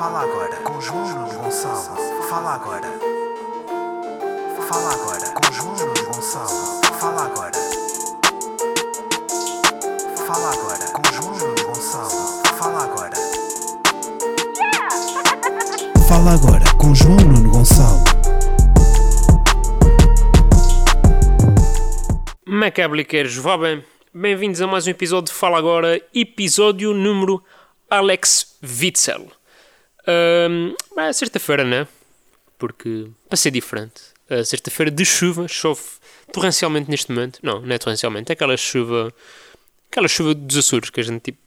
Fala agora com João Gonçalo. Fala agora. Fala agora com João Gonçalo. Fala agora. Fala agora com João Gonçalo. Fala agora. Fala agora com João Nuno Gonçalo. Macabliqueiros, vá bem. Bem-vindos a mais um episódio de Fala Agora, episódio número Alex Witzel. Um, sexta-feira, né? Porque, para ser diferente, a sexta-feira de chuva, chove torrencialmente neste momento. Não, não é torrencialmente, é aquela chuva, aquela chuva dos Açores, que a gente, tipo,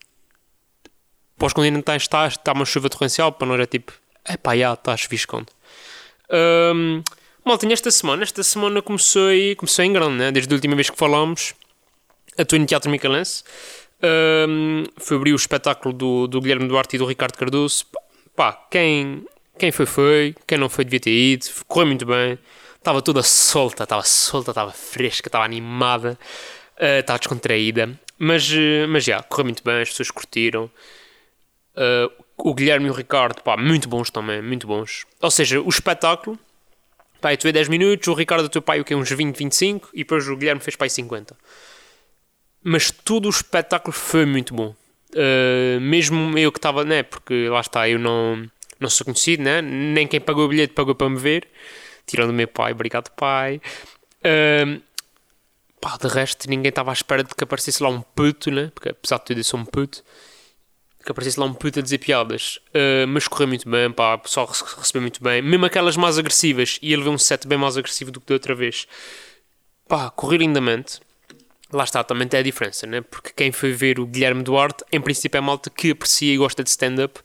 para os continentais está, está uma chuva torrencial, para nós é tipo, é pá, já, está chuviscando. Um, malta, esta semana, esta semana comecei, comecei em grande, né? Desde a última vez que falámos, atuei no Teatro Micalense. Um, foi abrir o espetáculo do, do Guilherme Duarte e do Ricardo Cardoso. Pá, quem, quem foi, foi. Quem não foi, devia ter ido. Correu muito bem. Estava toda solta, estava solta, estava fresca, estava animada, uh, estava descontraída. Mas, uh, mas já, correu muito bem, as pessoas curtiram. Uh, o Guilherme e o Ricardo, pá, muito bons também, muito bons. Ou seja, o espetáculo, pá, eu atuei 10 minutos, o Ricardo teu pai o que uns 20, 25 e depois o Guilherme fez pai 50 mas todo o espetáculo foi muito bom. Uh, mesmo eu que estava, né? Porque lá está, eu não, não sou conhecido, né? Nem quem pagou o bilhete pagou para me ver, tirando o meu pai, obrigado pai. Uh, pá, de resto, ninguém estava à espera de que aparecesse lá um puto, né? Porque apesar de tudo, eu sou um puto. Que aparecesse lá um puto a dizer piadas, uh, mas correu muito bem, pá, o pessoal recebeu muito bem, mesmo aquelas mais agressivas, e ele veio um set bem mais agressivo do que da outra vez, pá, correr lindamente lá está, também tem a diferença, né? Porque quem foi ver o Guilherme Duarte, em princípio é malta que aprecia e gosta de stand-up.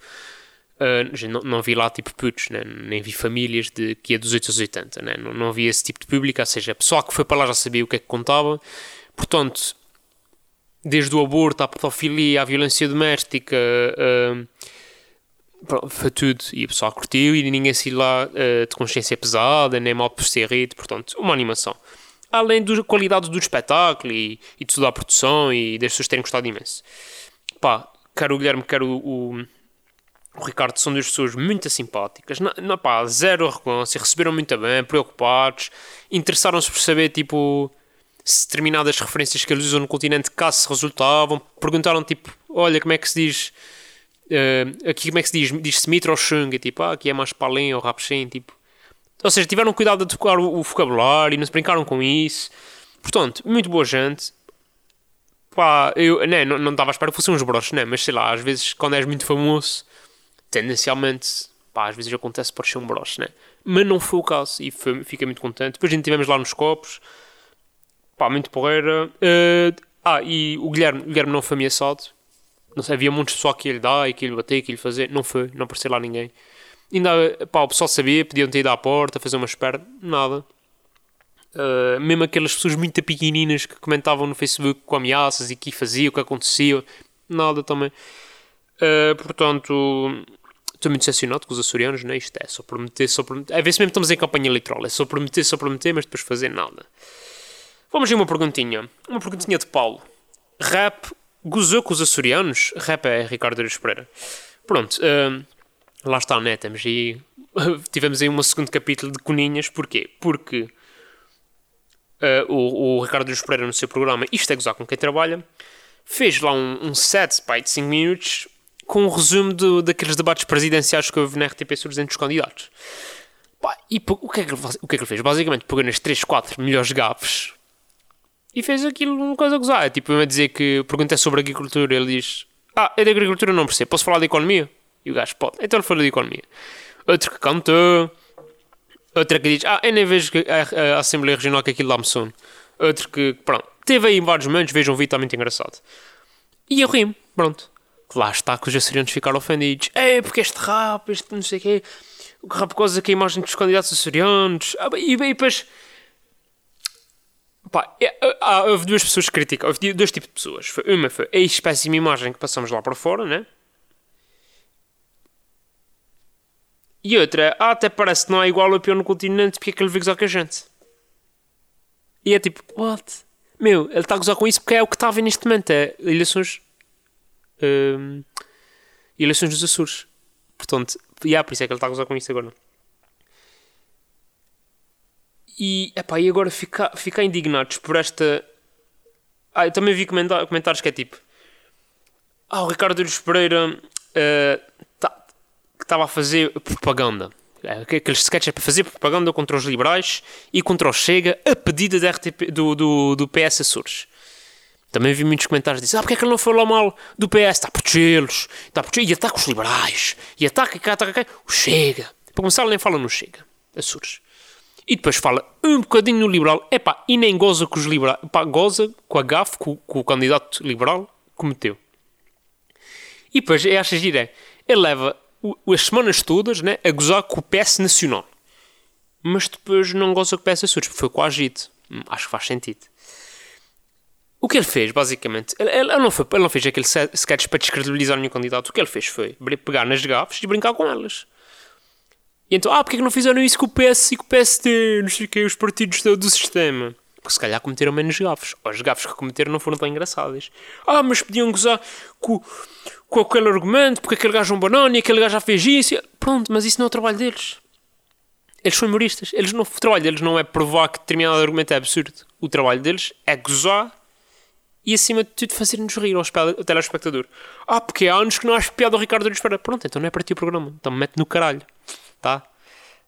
Uh, não, não, vi lá tipo putos, né? nem vi famílias de, que é dos 8 aos 80, né? não, não vi esse tipo de público, ou seja, a pessoa que foi para lá já sabia o que é que contava. Portanto, desde o aborto à pedofilia, à violência doméstica, uh, foi tudo. E o pessoal curtiu e ninguém se lá uh, de consciência pesada, nem mal por ser rido, portanto, uma animação além da qualidade do espetáculo e, e de toda a produção e das pessoas terem gostado imenso. Pá, quero o Guilherme, quero o, o, Ricardo, são duas pessoas muito simpáticas, na, pá, zero arrogância, receberam muito bem, preocupados, interessaram-se por saber, tipo, se determinadas referências que eles usam no continente cá se resultavam, perguntaram, tipo, olha, como é que se diz... Uh, aqui como é que se diz? Diz-se Mitra ou Xung, tipo, ah, aqui é mais Palém ou Rapchen, tipo, ou seja, tiveram cuidado de tocar o, o vocabulário, não se brincaram com isso. Portanto, muito boa gente. Pá, eu né, não, não estava à espera que fossem uns broches, né? Mas sei lá, às vezes quando és muito famoso, tendencialmente, pá, às vezes acontece por ser um broche, né? Mas não foi o caso e foi, fiquei muito contente. Depois a gente tivemos lá nos copos, pá, muito porreira. Uh, ah, e o Guilherme, o Guilherme não foi ameaçado. Não sei, havia muitos pessoal que ele dá e que ele bater, que ele fazer. Não foi, não apareceu lá ninguém. Ainda, pá, o pessoal sabia, podiam ter ido à porta, fazer uma espera, nada. Uh, mesmo aquelas pessoas muito pequeninas que comentavam no Facebook com ameaças e que fazia, o que acontecia, nada também. Uh, portanto, estou muito decepcionado com os açorianos, né? Isto é só prometer, só prometer. A ver se mesmo estamos em campanha eleitoral, é só prometer, só prometer, mas depois fazer nada. Vamos ver uma perguntinha. Uma perguntinha de Paulo. Rap gozou com os açorianos? Rap é Ricardo Aires Pereira. Pronto. Uh, lá está, né? Temos aí. Tivemos aí um segundo capítulo de Coninhas, porquê? Porque uh, o, o Ricardo Luz Pereira, no seu programa Isto é Gozar com Quem Trabalha, fez lá um, um set pá, de 5 minutos com um resumo do, daqueles debates presidenciais que houve na RTP sobre os candidatos. Pá, e o que, é que ele, o que é que ele fez? Basicamente pegou nas 3, 4 melhores gafes e fez aquilo uma coisa a gozar. É tipo, a dizer que pergunta sobre agricultura, ele diz: Ah, é da agricultura, não percebo, posso falar da economia? E o gajo pode. Então ele falou de economia. Outro que cantou. Outro que diz, ah, eu nem vejo a, a Assembleia Regional que aquilo dá-me sono. Outro que, pronto, teve aí vários momentos, vejo um vídeo, está muito engraçado. E eu rimo, pronto. Lá está que os açorianos ficaram ofendidos. É, porque este rap, este não sei o quê. O rap causa que a imagem dos candidatos açorianos. Ah, e, e depois... Pá, é, há, houve duas pessoas que criticam. Houve dois tipos de pessoas. Uma foi a espécie de imagem que passamos lá para fora, né? E outra, ah, até parece que não é igual ao pior no continente, porque é que ele veio gozar com a gente? E é tipo, what? Meu, ele está a gozar com isso porque é o que está a ver neste momento, é eleições. Hum, eleições dos Açores. Portanto, Yeah, por isso é que ele está a gozar com isso agora. E, epá, e agora ficar fica indignados por esta. Ah, eu também vi comentários que é tipo. Ah, o Ricardo Luz Pereira que estava a fazer propaganda. É, Aqueles sketches é para fazer propaganda contra os liberais e contra o Chega a pedido da RTP, do, do, do PS Açores. Também vi muitos comentários dizendo: Ah, porque é que ele não falou mal do PS? Está a protegê-los, está a proteger, e ataca os liberais, e ataca cá, ataca cá, o Chega. Para começar, ele nem fala no Chega, Açores. E depois fala um bocadinho no liberal, epá, e nem goza com os liberais, pá, goza com a gafe o- que o candidato liberal cometeu. E depois, eu acho giro é, ele leva as semanas todas né, a gozar com o PS Nacional. Mas depois não goza com o PS Açores, porque foi coagido. Hum, Acho que faz sentido. O que ele fez, basicamente, ele, ele- não, foi, ele não fez aquele se- sketch para descredibilizar nenhum candidato. O que ele fez foi pegar nas gafes e brincar com elas. E então, ah, porque é que não fizeram isso com o PS e com o PSD? Não sei o quê, os partidos do, do sistema. Se calhar cometeram menos gafes. Ou as gafes que cometeram não foram tão engraçadas. Ah, mas podiam gozar com, com aquele argumento, porque aquele gajo é um banana e aquele gajo já fez isso. Pronto, mas isso não é o trabalho deles. Eles são humoristas. Eles não, o trabalho deles não é provar que determinado argumento é absurdo. O trabalho deles é gozar e, acima de tudo, fazer-nos rir ao, ao telespectador. Ah, porque há anos que não acho piada ao Ricardo Luz Pereira. Pronto, então não é para ti o programa. Então mete no caralho. Tá?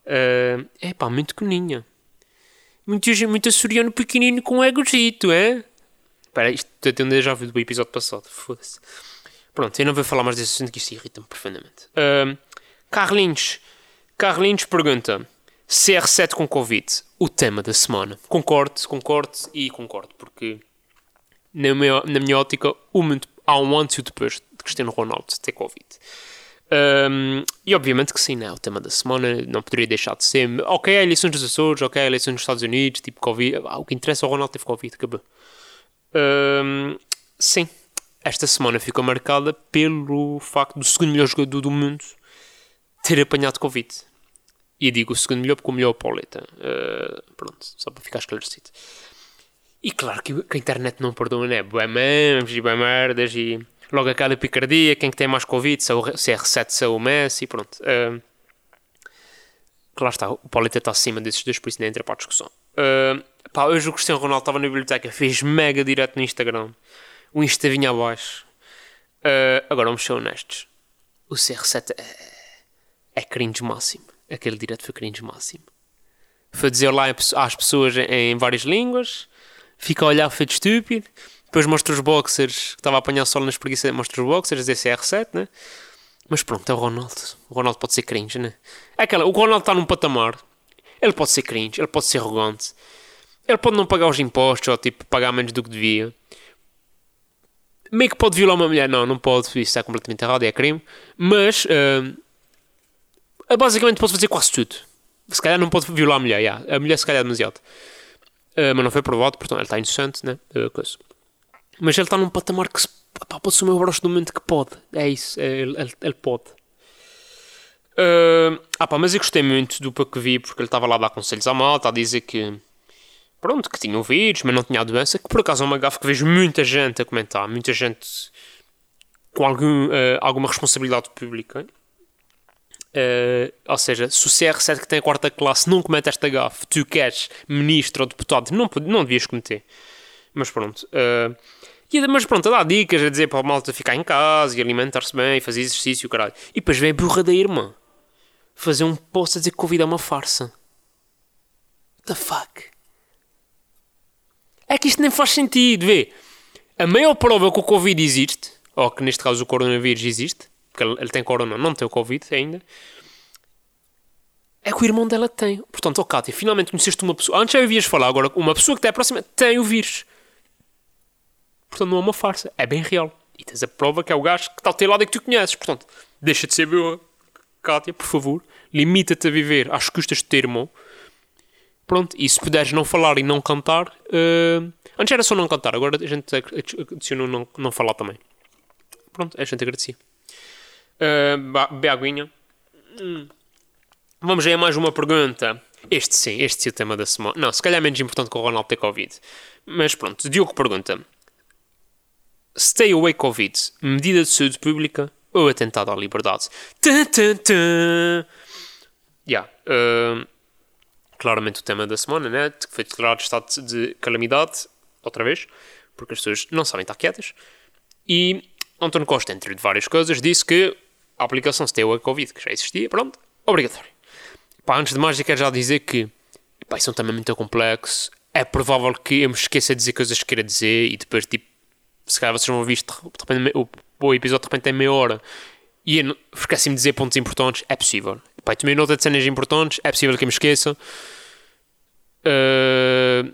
é pá, muito coninha. Muito, muito açoriano pequenino com um egozito, é? Espera, isto estou um déjà vu do episódio passado. Foda-se. Pronto, eu não vou falar mais desse assunto que isto irrita-me profundamente. Ahm, Carlinhos. Carlinhos pergunta: CR7 com Covid, o tema da semana. Concordo, concordo e concordo, porque na minha, na minha ótica, mundo, há um antes e depois de Cristiano Ronaldo ter Covid. Um, e obviamente que sim, né? o tema da semana não poderia deixar de ser. Ok, eleições dos Açores, ok, eleições dos Estados Unidos, tipo Covid. Ah, o que interessa é o Ronaldo teve Covid, acabou. Um, sim, esta semana ficou marcada pelo facto do segundo melhor jogador do mundo ter apanhado Covid. E digo o segundo melhor porque o melhor é o Pauleta. Uh, pronto, só para ficar esclarecido. E claro que que a internet não perdoa, né? Bué memes e bué merdas e logo a cada picardia, quem que tem mais Covid, se é o CR7, se é o Messi, pronto. Uh, que lá está, o Paulita está acima desses dois, por isso nem entra para a discussão. Uh, pá, hoje o Cristiano Ronaldo estava na biblioteca, fez mega direto no Instagram. O Insta vinha abaixo. Uh, agora vamos ser honestos. O CR7 é, é cringe máximo. Aquele direto foi cringe máximo. Foi dizer lá às pessoas em várias línguas, fica a olhar feito estúpido, depois mostra os boxers, que estava a apanhar sol nas preguiças, mostra os boxers, dizer CR7, né? Mas pronto, é o Ronaldo. O Ronaldo pode ser cringe, né? É aquela, o Ronaldo está num patamar, ele pode ser cringe, ele pode ser arrogante, ele pode não pagar os impostos ou tipo pagar menos do que devia. Meio que pode violar uma mulher, não, não pode, isso está completamente errado, é crime, mas uh, basicamente pode fazer quase tudo. Se calhar não pode violar a mulher, yeah. a mulher se calhar é demasiado. Uh, mas não foi provado, portanto ele está inocente, né? Uh, coisa. Mas ele está num patamar que se, pá, pode ser o meu broche do momento que pode. É isso, é, ele, ele, ele pode. Uh, ah pá, mas eu gostei muito do pouco que vi, porque ele estava lá a dar conselhos à malta, a dizer que pronto, que tinha o vírus, mas não tinha a doença, que por acaso é uma gafe que vejo muita gente a comentar, muita gente com algum, uh, alguma responsabilidade pública. Uh, ou seja, se o CR7 que tem a quarta classe não comete esta gafe, tu queres ministro ou deputado, não, não devias cometer. Mas pronto. Uh, e, mas pronto, a dar dicas, a dizer para a malta ficar em casa e alimentar-se bem, fazer exercício, caralho. E depois vem a burra da irmã fazer um post a dizer que Covid é uma farsa. What the fuck? É que isto nem faz sentido, vê. A maior prova que o Covid existe, ou que neste caso o coronavírus existe, porque ele, tem corona, não tem o Covid ainda, é que o irmão dela tem. Portanto, ó oh, Kátia, finalmente conheceste uma pessoa. Antes já ouvias falar, agora uma pessoa que está próxima tem o vírus. Portanto, não é uma farsa, é bem real. E tens a prova que é o gajo que está ao teu lado e que tu conheces. Portanto, deixa de ser boa. Kátia, por favor, limita-te a viver às custas do teu irmão. Pronto, e se puderes não falar e não cantar. Uh... Antes era só não cantar, agora a gente adicionou não, não falar também. Pronto, a gente agradecia. Uh, Beaguinha. Hum. Vamos aí a mais uma pergunta. Este sim, este é o tema da semana. Não, se calhar é menos importante que o Ronaldo ter Covid. Mas pronto, Diogo pergunta: Stay away Covid, medida de saúde pública ou atentado à liberdade. Tum, tum, tum. Yeah. Uh, claramente o tema da semana, né? Que foi declarado estado de calamidade, outra vez, porque as pessoas não sabem estar quietas. E António Costa, entre várias coisas, disse que a aplicação Stay Away Covid, que já existia, pronto, obrigatório. Pá, antes de mais, eu quero já dizer que pá, isso é um tema muito complexo. É provável que eu me esqueça de dizer coisas que queira dizer e depois, tipo, se calhar vocês vão ouvir isto, de repente, o, o episódio de repente tem meia hora e eu esqueci-me de dizer pontos importantes, é possível. Pá, tomei nota de cenas importantes, é possível que eu me esqueça. Uh,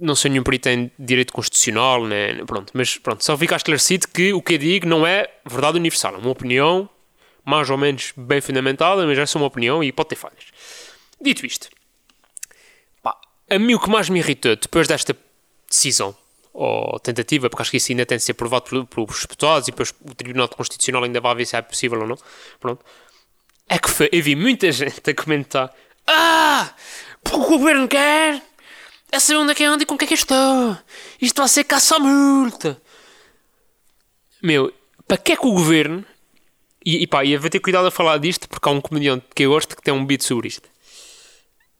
não sou nenhum perito em direito constitucional, né? pronto, mas pronto, só fica esclarecido que o que eu digo não é verdade universal, é uma opinião mais ou menos bem fundamentada, mas essa é uma opinião e pode ter falhas. Dito isto, pá, a mim o que mais me irritou depois desta decisão ou tentativa, porque acho que isso ainda tem de ser provado pelos deputados e depois o Tribunal Constitucional ainda vai ver se é possível ou não, pronto, é que foi, eu vi muita gente a comentar Ah, porque o governo quer é saber onde é que anda e com o que é que estou. Isto vai ser caça à multa. Meu, para que é que o governo. E, e pá, ia ter cuidado a falar disto porque há um comediante que eu gosto que tem um beat sobre isto.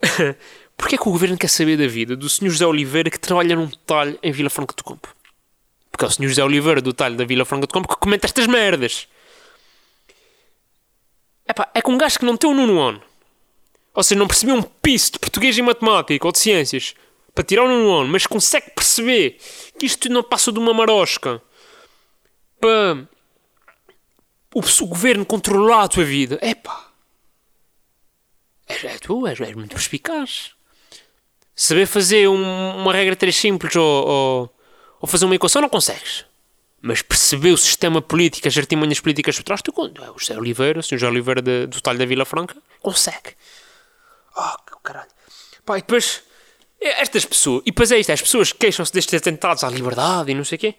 Porquê é que o governo quer saber da vida do Sr. José Oliveira que trabalha num talho em Vila Franca do Campo? Porque é o Sr. José Oliveira do talho da Vila Franca do Campo que comenta estas merdas. Epá, é com um gajo que não tem um nono ano. Ou seja, não percebeu um piso de português e matemática ou de ciências para tirar um ano, mas consegue perceber que isto não passa de uma marosca para o, o governo controlar a tua vida. Epá, é, é tu, és, és muito perspicaz. Saber fazer um, uma regra 3 simples ou, ou, ou, fazer uma equação não consegues. Mas perceber o sistema político, as artimanhas políticas por trás, tu, o José Oliveira, o Sr. José Oliveira de, do Talho da Vila Franca, consegue. Oh, caralho. Pá, e depois é, estas pessoas, e depois é isto, as pessoas queixam-se destes atentados à liberdade e não sei o quê,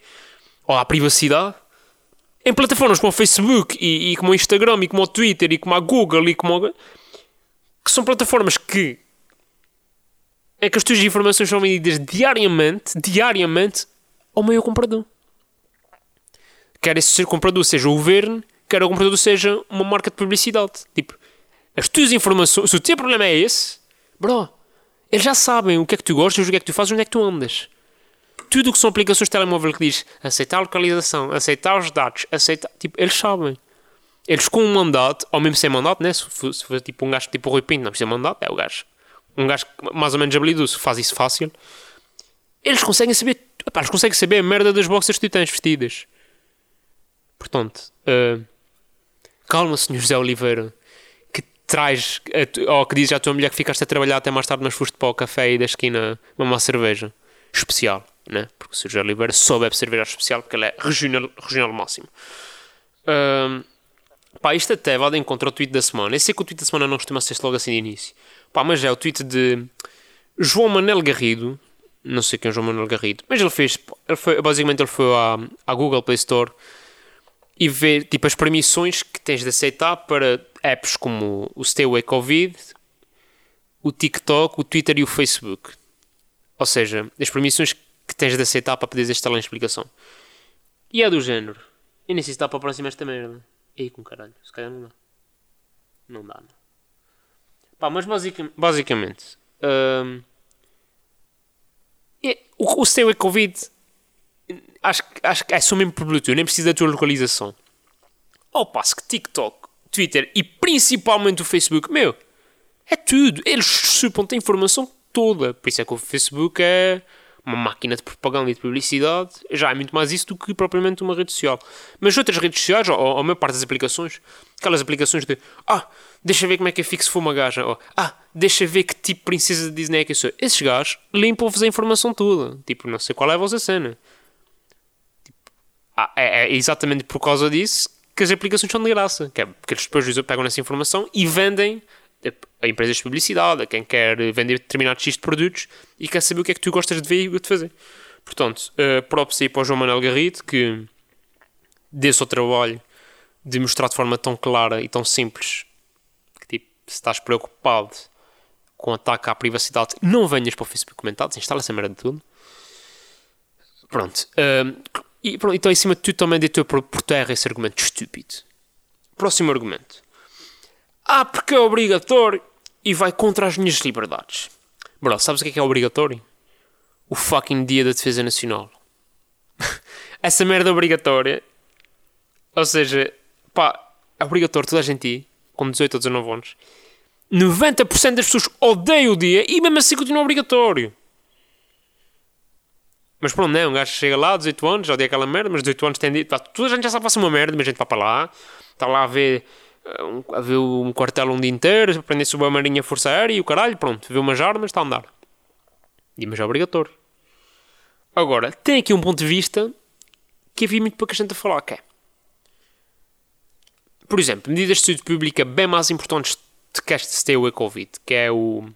ou à privacidade, em plataformas como o Facebook e, e como o Instagram e como o Twitter e como a Google e como que são plataformas que é que as tuas informações são vendidas diariamente, diariamente ao meio comprador. Quer esse comprador seja o governo, quer o comprador seja uma marca de publicidade. Tipo, as tuas informações, se o teu problema é esse, bro, eles já sabem o que é que tu gostas, o que é que tu fazes, onde é que tu andas. Tudo o que são aplicações de telemóvel que diz aceitar a localização, aceitar os dados, aceitar. Tipo, eles sabem. Eles com um mandato, ou mesmo sem mandato, né? Se for, tipo um gajo tipo Rui Pinto, não precisa mandato, é o gajo. Um gajo mais ou menos habilidoso faz isso fácil. Eles conseguem saber. Eles conseguem saber a merda das boxers que tu tens vestidas. Portanto, uh, calma, Sr. José Oliveira traz, ou que dizes à tua mulher que ficaste a trabalhar até mais tarde, mas foste para o café e da esquina uma cerveja especial, né? Porque o Sérgio Oliveira só bebe cerveja especial porque ele é regional, regional máximo. Um, pá, isto até vai de encontro ao tweet da semana. Eu sei que o tweet da semana não costuma ser logo assim de início, pá, mas é o tweet de João Manel Garrido. Não sei quem é João Manuel Garrido, mas ele fez, ele foi, basicamente ele foi à, à Google Play Store e ver tipo as permissões que tens de aceitar para apps como o Stay Away Covid, o TikTok, o Twitter e o Facebook. Ou seja, as permissões que tens de aceitar para poderes instalar em explicação. E é do género. Eu nem sei se dá para aproximar esta merda. Ei, com caralho. Se calhar não dá. Não dá, não. Pá, mas basicamente. basicamente um, é, o, o Stay Away Covid. Acho, acho que é só mesmo por Bluetooth. Nem precisa da tua localização. Ao passo que TikTok Twitter e principalmente o Facebook, meu, é tudo. Eles supõem a informação toda. Por isso é que o Facebook é uma máquina de propaganda e de publicidade. Já é muito mais isso do que propriamente uma rede social. Mas outras redes sociais, ou, ou a maior parte das aplicações, aquelas aplicações de ah, deixa ver como é que é fixo for uma gaja, ou ah, deixa ver que tipo de princesa de Disney é que eu sou. Esses gajos limpam-vos a informação toda. Tipo, não sei qual é a vossa cena. Tipo, ah, é, é exatamente por causa disso que as aplicações são de graça. Que é porque eles depois pegam essa informação e vendem a empresas de publicidade, a quem quer vender determinados X de produtos e quer saber o que é que tu gostas de ver e de fazer. Portanto, uh, props aí para o João Manuel Garrido que desse o trabalho de mostrar de forma tão clara e tão simples que tipo, se estás preocupado com ataque à privacidade, não venhas para o Facebook comentar, instala essa merda de tudo. Pronto. Uh, E pronto, então, em cima de tudo, também deitou por terra esse argumento estúpido. Próximo argumento. Ah, porque é obrigatório e vai contra as minhas liberdades. Bro, sabes o que é que é obrigatório? O fucking Dia da Defesa Nacional. Essa merda obrigatória. Ou seja, pá, é obrigatório toda a gente ir, com 18 ou 19 anos. 90% das pessoas odeiam o dia e mesmo assim continua obrigatório. Mas pronto, não, um gajo chega lá, 18 anos, já odeia aquela merda, mas 18 anos tem. Pá, toda a gente já sabe fazer uma merda, mas a gente vai para lá, está lá a ver, um, a ver um quartel um dia inteiro, aprender sobre a marinha, força aérea e o caralho, pronto, vê umas armas, está a andar. E mas é obrigatório. Agora, tem aqui um ponto de vista que havia muito pouca gente a falar, que é. Por exemplo, medidas de saúde pública bem mais importantes que este stay Covid, que é o.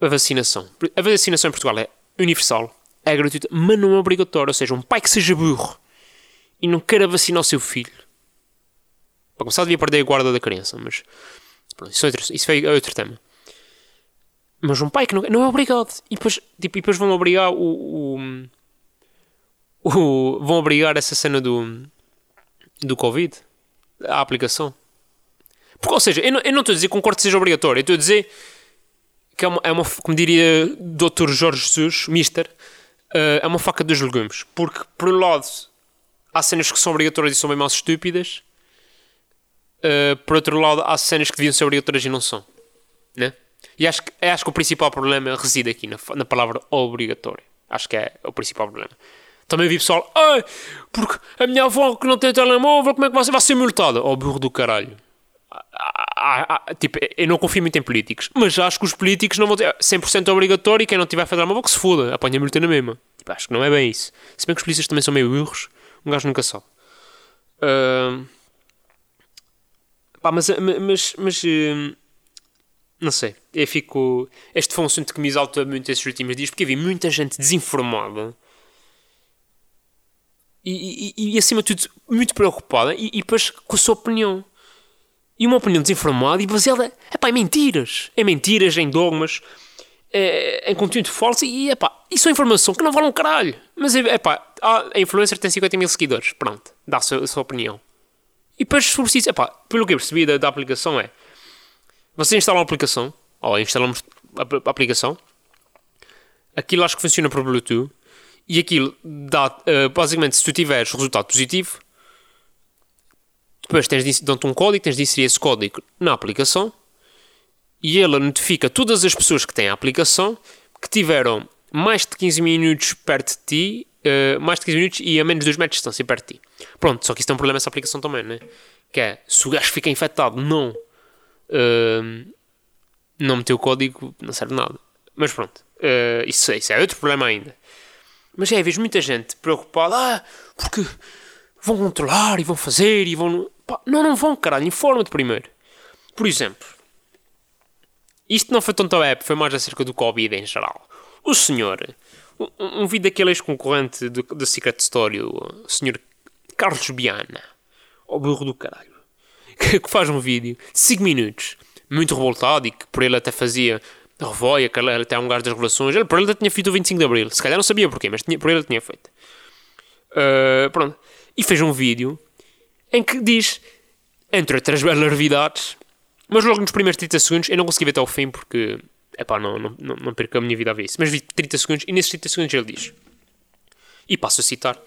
a vacinação. A vacinação em Portugal é universal, é gratuita, mas não é obrigatória. Ou seja, um pai que seja burro e não queira vacinar o seu filho. Para começar, devia perder a guarda da criança, mas. Pronto, isso, é outro, isso é outro tema. Mas um pai que não, não é obrigado. E depois, tipo, e depois vão obrigar o, o, o, Vão obrigar essa cena do. do Covid. A aplicação. Porque, ou seja, eu não, eu não estou a dizer que concordo que seja obrigatório. Eu estou a dizer que é uma, é uma como diria Dr. Jorge Jesus, Mister, uh, é uma faca dos legumes. Porque, por um lado, há cenas que são obrigatórias e são bem mais estúpidas. Uh, por outro lado, há cenas que deviam ser obrigatórias e não são. Né? E acho que, acho que o principal problema reside aqui na, na palavra obrigatório. Acho que é o principal problema. Também vi pessoal, ah, porque a minha avó que não tem telemóvel, como é que ser, vai ser multada? Oh, burro do caralho. Ah, ah, tipo, eu não confio muito em políticos, mas acho que os políticos não vão ter 100% obrigatório e quem não tiver a fazer uma que se foda, apanha a multa na mesma. Tipo, acho que não é bem isso. Se bem que os polícias também são meio burros, um gajo nunca sabe. Uh, pá, mas, mas, mas uh, não sei, eu fico. Este foi um assunto que me exalta muito esses últimos dias porque vi muita gente desinformada e, e, e acima de tudo muito preocupada e, e depois com a sua opinião e uma opinião desinformada e baseada epá, em mentiras. Em mentiras, em dogmas, é, em conteúdo falso e epá, isso é informação que não vale um caralho. Mas epá, a influencer tem 50 mil seguidores, pronto, dá a sua, a sua opinião. E depois sobre isso, epá, pelo que eu percebi da, da aplicação é você instala uma aplicação, ou instalamos a, a aplicação, aquilo acho que funciona por Bluetooth e aquilo dá, uh, basicamente, se tu tiveres resultado positivo, depois tens de, dão-te um código, tens de inserir esse código na aplicação e ela notifica todas as pessoas que têm a aplicação que tiveram mais de 15 minutos perto de ti, uh, mais de 15 minutos e a menos de 2 metros de distância perto de ti. Pronto, só que isso tem um problema essa aplicação também, né? Que é, se o gajo fica infectado, não, uh, não meteu o código, não serve nada. Mas pronto, uh, isso, isso é outro problema ainda. Mas é, vejo muita gente preocupada, ah, porque vão controlar e vão fazer e vão. Pá, não, não vão, caralho, informa-te primeiro. Por exemplo, isto não foi tanto a app, foi mais acerca do Covid em geral. O senhor, um, um vídeo daquele ex-concorrente da Secret Story, o senhor Carlos Biana, o burro do caralho, que, que faz um vídeo de 5 minutos, muito revoltado e que por ele até fazia revoia, que ele até é um gajo das relações. Ele por ele tinha feito o 25 de Abril, se calhar não sabia porquê, mas tinha, por ele tinha feito. Uh, pronto e fez um vídeo em que diz, entre outras larvidades, mas logo nos primeiros 30 segundos, eu não consegui ver até ao fim porque, epá, não, não, não, não perco a minha vida a ver isso, mas vi 30 segundos e nesses 30 segundos ele diz, e passo a citar,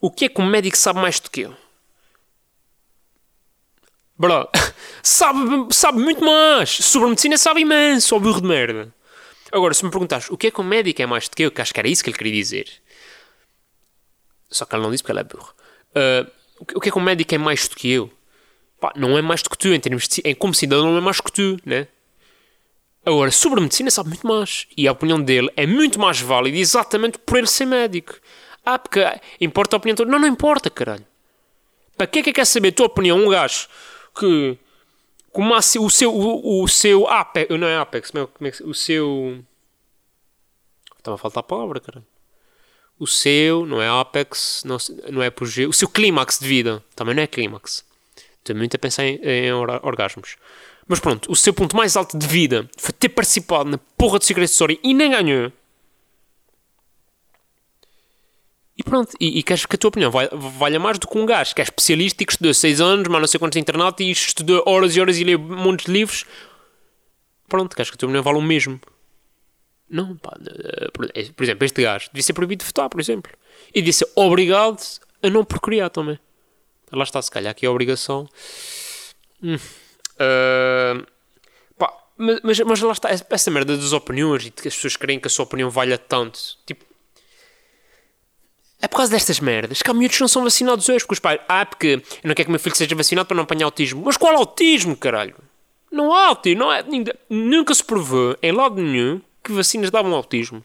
o que é que um médico sabe mais do que eu? Bro, sabe, sabe muito mais. Sobre medicina sabe imenso, ó burro de merda. Agora, se me perguntares o que é que um médico é mais do que eu, que acho que era isso que ele queria dizer. Só que ele não disse porque ele é burro. Uh, o que é que um médico é mais do que eu? Pá, não é mais do que tu, em termos de, em, como cidadão não é mais do que tu, né? Agora, sobre medicina sabe muito mais. E a opinião dele é muito mais válida exatamente por ele ser médico. Ah, porque importa a opinião toda. Não, não importa, caralho. Para que é que quer saber a tua opinião? Um gajo que... Como o seu... O, o seu Apex... Não é Apex, como é, que... O seu... Estava a faltar a palavra, caralho o seu, não é Apex, não, não é apogeu, o seu clímax de vida também não é clímax. Estou muito a pensar em, em orgasmos. Mas pronto, o seu ponto mais alto de vida foi ter participado na porra de Secret Story e nem ganhou. E pronto, e, e queres que a tua opinião valha mais do que um gajo que é especialista e que estudou 6 anos, mas não sei quantos de internato e estudou horas e horas e lê montes de livros. Pronto, queres que a tua opinião valha o mesmo. Não, pá. eh, Por eh, por exemplo, este gajo devia ser proibido de votar, por exemplo. E devia ser obrigado a não procriar também. Lá está, se calhar aqui a obrigação. Hum. Ah, pá, mas, mas, lá está, essa merda das opiniões e de que as pessoas creem que a sua opinião valha tanto. Tipo, é por causa destas merdas que há miúdos que não são vacinados hoje. Porque os pais, ah, porque eu não quero que meu filho seja vacinado para não apanhar autismo. Mas qual autismo, caralho? Não há autismo, não é, ainda- nunca se provou em lado nenhum que vacinas davam autismo.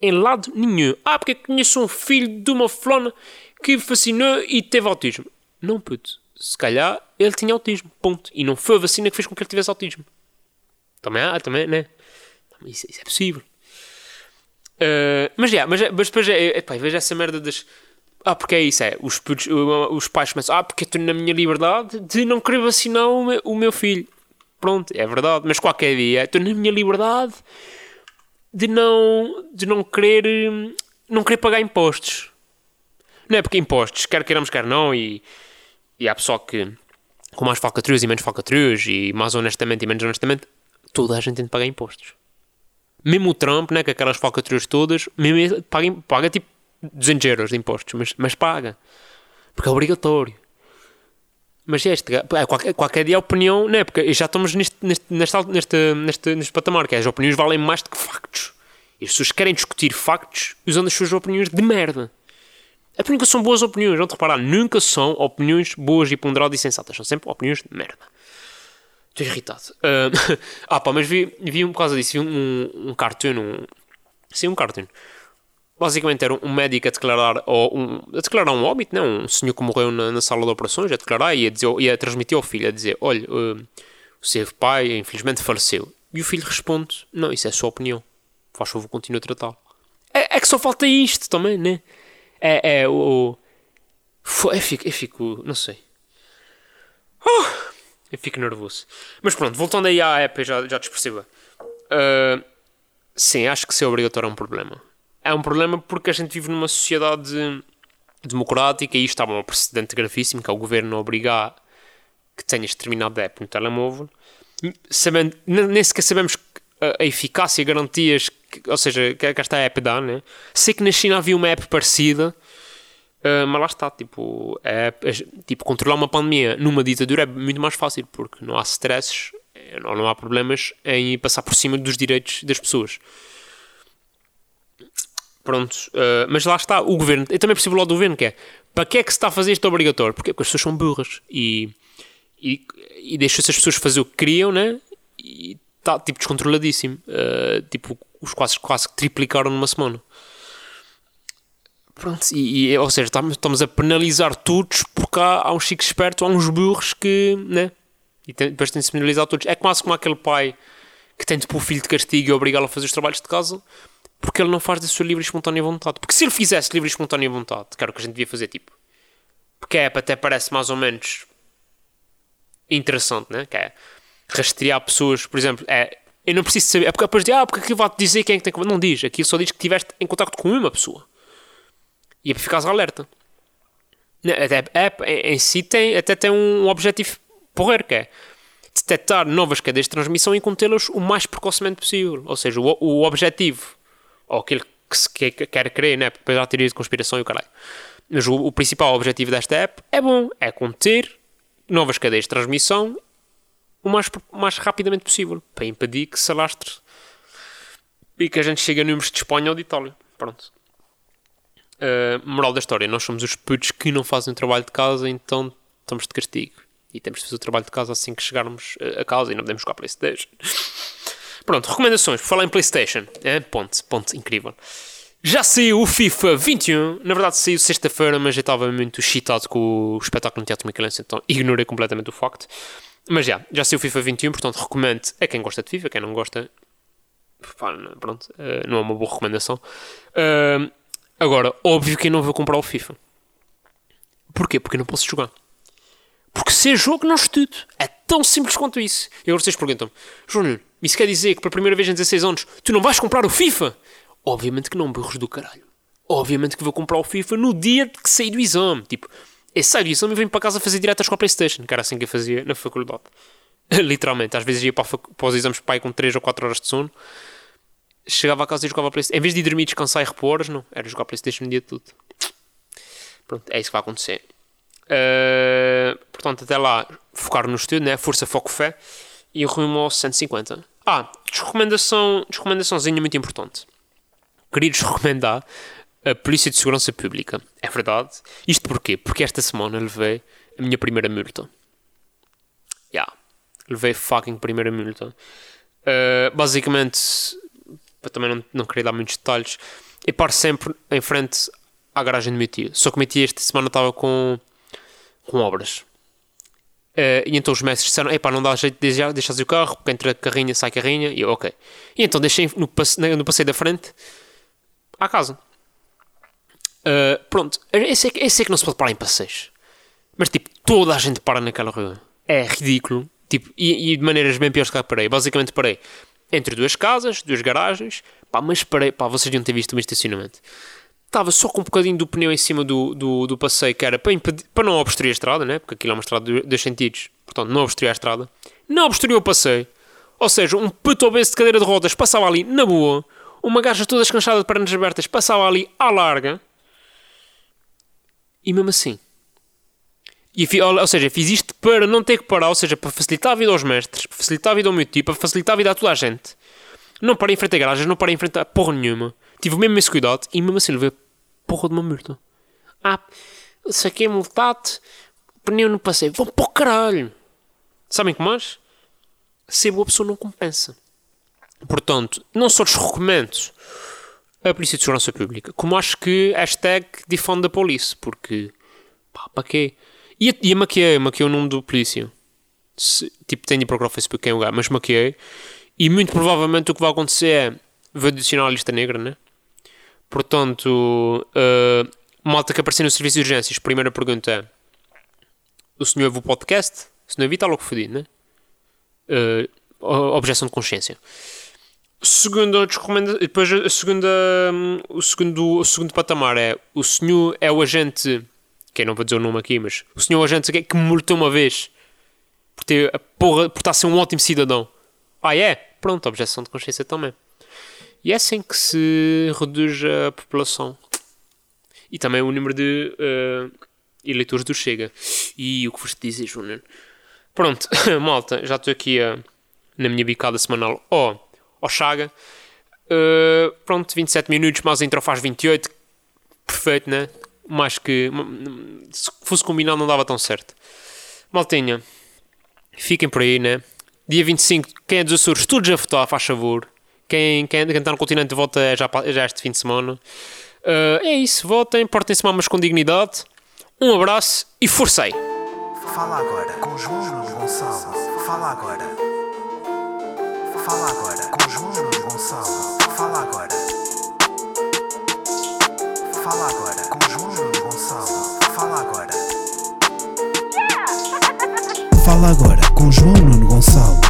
Em lado nenhum. Ah, porque conheço um filho de uma flona que vacinou e teve autismo. Não, puto. Se calhar ele tinha autismo. Ponto. E não foi a vacina que fez com que ele tivesse autismo. Também há, também, né? Isso, isso é possível. Uh, mas já, mas, mas depois é, epá, vejo essa merda das. Ah, porque é isso, é. Os, os pais começam, ah, porque estou na minha liberdade de não querer vacinar o meu, o meu filho. Pronto, é verdade, mas qualquer dia estou na minha liberdade de não, de não querer não querer pagar impostos. Não é porque impostos, quer queiramos, quer não, e, e há pessoal que com mais falcatruas e menos falcatruas, e mais honestamente e menos honestamente, toda a gente tem de pagar impostos. Mesmo o Trump, né, com aquelas falcatruas todas, mesmo paga, paga tipo 200 euros de impostos, mas, mas paga. Porque é obrigatório. Mas este, ga- é, qualquer, qualquer dia a opinião, não é? Porque já estamos neste, neste, neste, neste, neste, neste patamar, que é, as opiniões valem mais do que factos. E as pessoas querem discutir factos usando as suas opiniões de merda. É porque nunca são boas opiniões, vão-te reparar, nunca são opiniões boas e ponderadas e sensatas, são sempre opiniões de merda. Estou irritado. Ah, ah, pá, mas vi, vi um por causa disso, vi um, um cartoon, um, sim, um cartoon. Basicamente era um médico a declarar, ou um, a declarar um óbito, não? um senhor que morreu na, na sala de operações, a declarar e a, dizer, e a transmitir ao filho, a dizer: Olha, uh, o seu pai infelizmente faleceu. E o filho responde: Não, isso é sua opinião. Faz favor, continue a tratá-lo. É, é que só falta isto também, né? É, é o. Eu fico, eu fico, não sei. Ah, eu fico nervoso. Mas pronto, voltando aí à app, já, já desperceba. Ah, sim, acho que ser obrigatório é um problema. É um problema porque a gente vive numa sociedade democrática e isto está um precedente gravíssimo, que é o governo obrigar que tenhas determinada app no telemóvel, sabendo, nem sequer sabemos a eficácia e garantias, que, ou seja, que, que esta app dá, né? Sei que na China havia uma app parecida, Uh, mas lá está, tipo, é- tipo, controlar uma pandemia numa ditadura é muito mais fácil, porque não há stresses, eh, não, não há problemas em passar por cima dos direitos das pessoas. Pronto, uh, mas lá está, o governo, eu também percebo lá do governo que é, para que é que se está a fazer isto obrigatório? Porque, porque as pessoas são burras e, e, e deixa-se as pessoas fazer o que queriam, né? E está, tipo, descontroladíssimo. Uh, tipo, os quase, quase que triplicaram numa semana. Pronto, e, e, ou seja, estamos, estamos a penalizar todos porque há, há uns chicos espertos, há uns burros que, né? E tem- depois tem de se penalizar todos. É quase como aquele pai que tem de pôr o filho de castigo e obrigá-lo a fazer os trabalhos de casa porque ele não faz da sua livre e espontânea vontade. Porque se ele fizesse livre e espontânea vontade, que era o que a gente devia fazer, tipo, porque é, até parece mais ou menos interessante, né? Que é rastrear pessoas, por exemplo, é. Eu não preciso saber, é porque depois de, ah, porque aquilo vai-te dizer quem é que tem que. Não diz, aquilo só diz que estiveste em contato com uma pessoa. E é para ficares alerta. Até, é, em- si tem, até tem um objetivo porreiro que é detectar novas cadeias de transmissão e contê-las o mais precocemente possível. Ou seja, o, o objetivo, ou aquele que se que- que quer crer, né? depois há teoria de conspiração e o caralho. Mas o, o principal objetivo desta app é bom, é conter novas cadeias de transmissão o mais, mais rapidamente possível, para impedir que se alastre e que a gente chegue a números de Espanha ou de Itália. Pronto. Uh, moral da história, nós somos os putos que não fazem o trabalho de casa, então estamos de castigo. E temos de fazer o trabalho de casa assim que chegarmos uh, a casa e não podemos jogar Playstation. Pronto, recomendações. Por falar em Playstation. É, ponto, ponto, incrível. Já saiu o FIFA 21. Na verdade saiu sexta-feira, mas eu estava muito excitado com o espetáculo no Teatro Michelense, então ignorei completamente o facto. Mas já, já saiu o FIFA 21, portanto recomendo a quem gosta de FIFA, quem não gosta, não- pronto, uh, não é uma boa recomendação. Uh, agora, óbvio que eu não vou comprar o FIFA. Porquê? Porque eu não posso jogar. Porque se é jogo, não estudo. É tão simples quanto isso. E agora vocês perguntam-me, Júnior, isso quer dizer que pela primeira vez em 16 anos tu não vais comprar o FIFA? Obviamente que não, burros do caralho. Obviamente que vou comprar o FIFA no dia que sair do exame. Tipo, eu saio do exame e venho para casa fazer diretas com a Playstation, que era assim que eu fazia na faculdade. Literalmente, às vezes ia para, para os exames pai com 3 ou 4 horas de sono. Chegava a casa e jogava a Playstation. Em vez de dormir, descansar e repor não. Era jogar Playstation o dia todo. Pronto, é isso que vai acontecer. Uh, portanto, até lá, focar no estudo, né? Força, foco, fé. E rumo ao 150. Ah, desrecomendação, desrecomendaçãozinha muito importante. Queria-vos recomendar a Polícia de Segurança Pública. É verdade. Isto porquê? Porque esta semana levei a minha primeira multa. Yeah. Levei fucking primeira multa. Uh, basicamente, para também não, não querer dar muitos detalhes, eu paro sempre em frente à garagem do meu tio. Só que o meu tio esta semana estava com, com obras. Uh, e então os mestres disseram: Epá, não dá jeito de deixar, o carro, porque entra carrinha, sai carrinha. E eu, ok. E então deixei no, no passeio da frente à casa. Uh, pronto, é, esse é que não se pode parar em passeios. Mas tipo, toda a gente para naquela rua. É ridículo. Tipo, e, e de maneiras bem piores que eu parei. Basicamente parei entre duas casas, duas garagens. Pá, mas parei, pá, vocês deviam ter visto o meu estacionamento. Estava só com um bocadinho do pneu em cima do, do, do passeio, que era para, impedir, para não obstruir a estrada, né? porque aquilo é uma estrada de dois sentidos, portanto não obstruía a estrada. Não obstruiu o passeio. Ou seja, um puto obeso de cadeira de rodas passava ali na boa, uma gaja toda escanchada de pernas abertas passava ali à larga. E mesmo assim. E, ou seja, fiz isto para não ter que parar, ou seja, para facilitar a vida aos mestres, para facilitar a vida ao meu tipo, para facilitar a vida a toda a gente. Não parei em frente a garagens, não parei em frente a porra nenhuma. Tive mesmo esse cuidado e mesmo assim levei porra de uma multa. Ah, saquei multado, pneu não passei. Vão para o caralho. Sabem que mais? Ser boa pessoa não compensa. Portanto, não só lhes recomendo a Polícia de Segurança Pública, como acho que hashtag defund da police, porque pá, para quê? E a, e a maquiei, maquiei o nome do polícia. Se, tipo, tenho de procurar o Facebook quem é o gajo, mas maquiei. E muito provavelmente o que vai acontecer é vou adicionar a lista negra, né? Portanto, uh, malta que apareceu no serviço de urgências, primeira pergunta é: o senhor viu o podcast? Se não evita, logo fodido, né? Uh, objeção de consciência. Segunda depois a segunda, o segundo, o segundo patamar é o senhor é o agente, que não vou dizer o nome aqui, mas o senhor agente que me multou uma vez por ter a porra, por estar a ser um ótimo cidadão. Ah, é? Pronto, objeção de consciência também. E é assim que se reduz a população. E também o número de uh, eleitores do Chega. E o que vos dizer, Júnior? Pronto, malta, já estou aqui uh, na minha bicada semanal. Oh, ao Chaga. Uh, pronto, 27 minutos, mas a intro faz 28. Perfeito, né? Mais que. Se fosse combinado, não dava tão certo. Maltinha, fiquem por aí, né? Dia 25, quem é dos Açores, tudo já votar, faz favor. Quem, quem, quem está no continente volta é já, já este fim de semana. Uh, é isso, votem, portem-se mamas com dignidade. Um abraço e forcei! Fala agora com João Gonçalo. Fala agora. Fala agora Gonçalo. Fala agora. Fala agora com João Gonçalo. Fala agora. Fala agora com João Nuno Gonçalo.